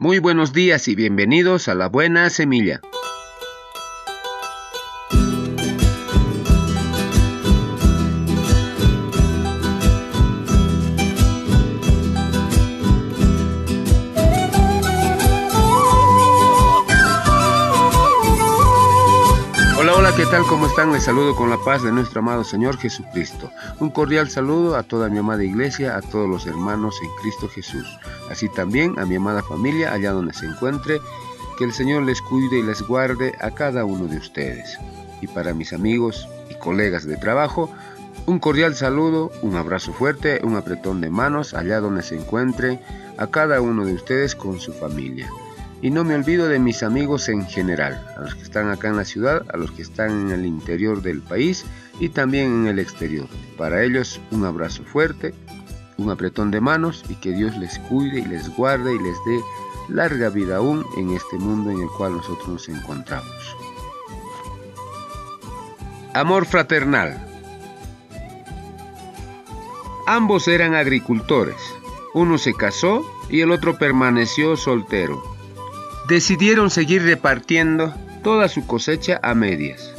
Muy buenos días y bienvenidos a La Buena Semilla. Tal? ¿Cómo están? Les saludo con la paz de nuestro amado Señor Jesucristo. Un cordial saludo a toda mi amada iglesia, a todos los hermanos en Cristo Jesús. Así también a mi amada familia allá donde se encuentre. Que el Señor les cuide y les guarde a cada uno de ustedes. Y para mis amigos y colegas de trabajo, un cordial saludo, un abrazo fuerte, un apretón de manos allá donde se encuentre a cada uno de ustedes con su familia. Y no me olvido de mis amigos en general, a los que están acá en la ciudad, a los que están en el interior del país y también en el exterior. Para ellos un abrazo fuerte, un apretón de manos y que Dios les cuide y les guarde y les dé larga vida aún en este mundo en el cual nosotros nos encontramos. Amor fraternal. Ambos eran agricultores. Uno se casó y el otro permaneció soltero decidieron seguir repartiendo toda su cosecha a medias.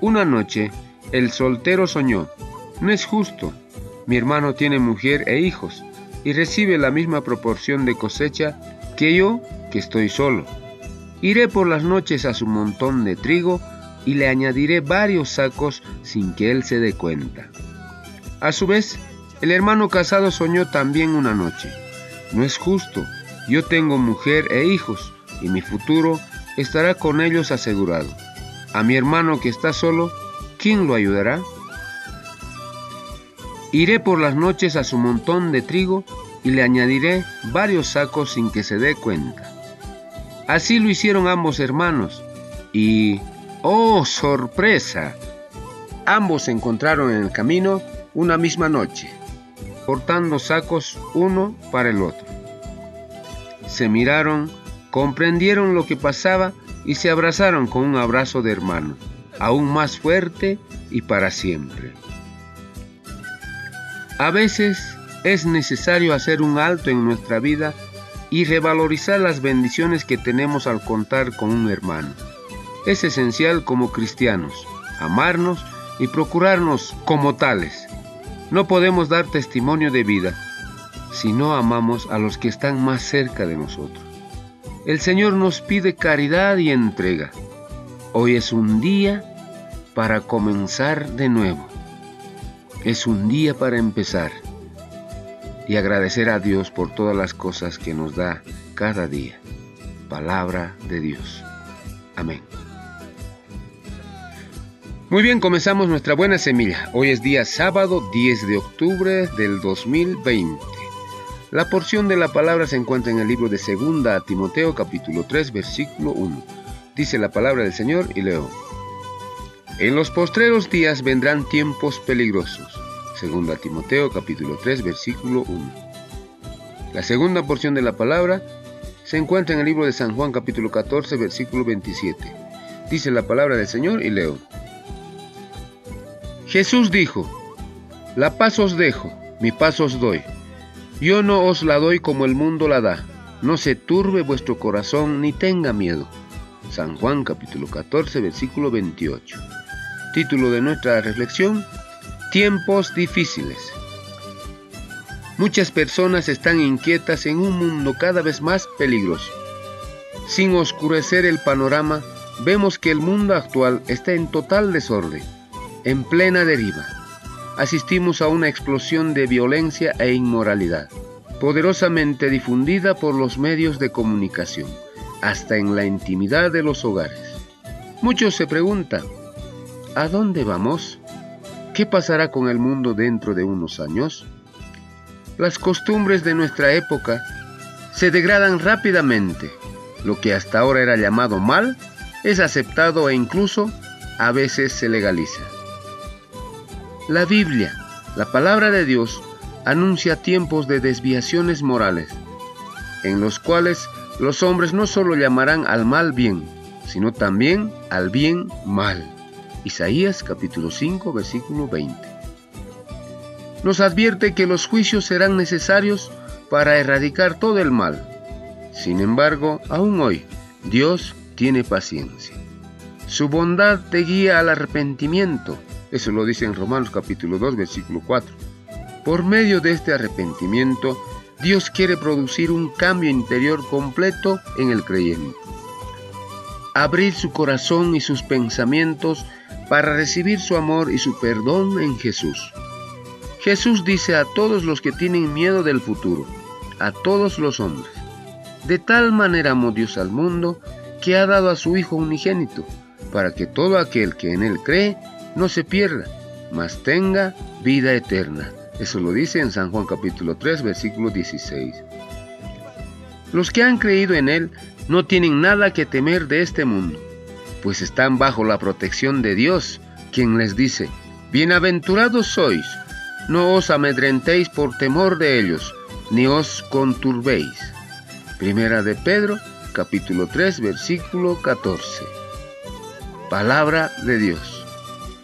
Una noche, el soltero soñó, no es justo, mi hermano tiene mujer e hijos y recibe la misma proporción de cosecha que yo, que estoy solo. Iré por las noches a su montón de trigo y le añadiré varios sacos sin que él se dé cuenta. A su vez, el hermano casado soñó también una noche. No es justo, yo tengo mujer e hijos, y mi futuro estará con ellos asegurado. A mi hermano que está solo, ¿quién lo ayudará? Iré por las noches a su montón de trigo y le añadiré varios sacos sin que se dé cuenta. Así lo hicieron ambos hermanos y, ¡oh, sorpresa! Ambos se encontraron en el camino una misma noche, portando sacos uno para el otro. Se miraron comprendieron lo que pasaba y se abrazaron con un abrazo de hermano, aún más fuerte y para siempre. A veces es necesario hacer un alto en nuestra vida y revalorizar las bendiciones que tenemos al contar con un hermano. Es esencial como cristianos amarnos y procurarnos como tales. No podemos dar testimonio de vida si no amamos a los que están más cerca de nosotros. El Señor nos pide caridad y entrega. Hoy es un día para comenzar de nuevo. Es un día para empezar y agradecer a Dios por todas las cosas que nos da cada día. Palabra de Dios. Amén. Muy bien, comenzamos nuestra buena semilla. Hoy es día sábado 10 de octubre del 2020. La porción de la palabra se encuentra en el libro de Segunda a Timoteo capítulo 3 versículo 1. Dice la palabra del Señor y leo. En los postreros días vendrán tiempos peligrosos. Segunda Timoteo capítulo 3 versículo 1. La segunda porción de la palabra se encuentra en el libro de San Juan capítulo 14 versículo 27. Dice la palabra del Señor y leo. Jesús dijo, La paz os dejo, mi paz os doy. Yo no os la doy como el mundo la da. No se turbe vuestro corazón ni tenga miedo. San Juan capítulo 14 versículo 28. Título de nuestra reflexión. Tiempos difíciles. Muchas personas están inquietas en un mundo cada vez más peligroso. Sin oscurecer el panorama, vemos que el mundo actual está en total desorden, en plena deriva asistimos a una explosión de violencia e inmoralidad, poderosamente difundida por los medios de comunicación, hasta en la intimidad de los hogares. Muchos se preguntan, ¿a dónde vamos? ¿Qué pasará con el mundo dentro de unos años? Las costumbres de nuestra época se degradan rápidamente. Lo que hasta ahora era llamado mal es aceptado e incluso a veces se legaliza. La Biblia, la palabra de Dios, anuncia tiempos de desviaciones morales, en los cuales los hombres no solo llamarán al mal bien, sino también al bien mal. Isaías capítulo 5 versículo 20. Nos advierte que los juicios serán necesarios para erradicar todo el mal. Sin embargo, aún hoy, Dios tiene paciencia. Su bondad te guía al arrepentimiento. Eso lo dice en Romanos capítulo 2, versículo 4. Por medio de este arrepentimiento, Dios quiere producir un cambio interior completo en el creyente. Abrir su corazón y sus pensamientos para recibir su amor y su perdón en Jesús. Jesús dice a todos los que tienen miedo del futuro, a todos los hombres, de tal manera amó Dios al mundo que ha dado a su Hijo unigénito, para que todo aquel que en él cree no se pierda, mas tenga vida eterna. Eso lo dice en San Juan capítulo 3, versículo 16. Los que han creído en Él no tienen nada que temer de este mundo, pues están bajo la protección de Dios, quien les dice, Bienaventurados sois, no os amedrentéis por temor de ellos, ni os conturbéis. Primera de Pedro, capítulo 3, versículo 14. Palabra de Dios.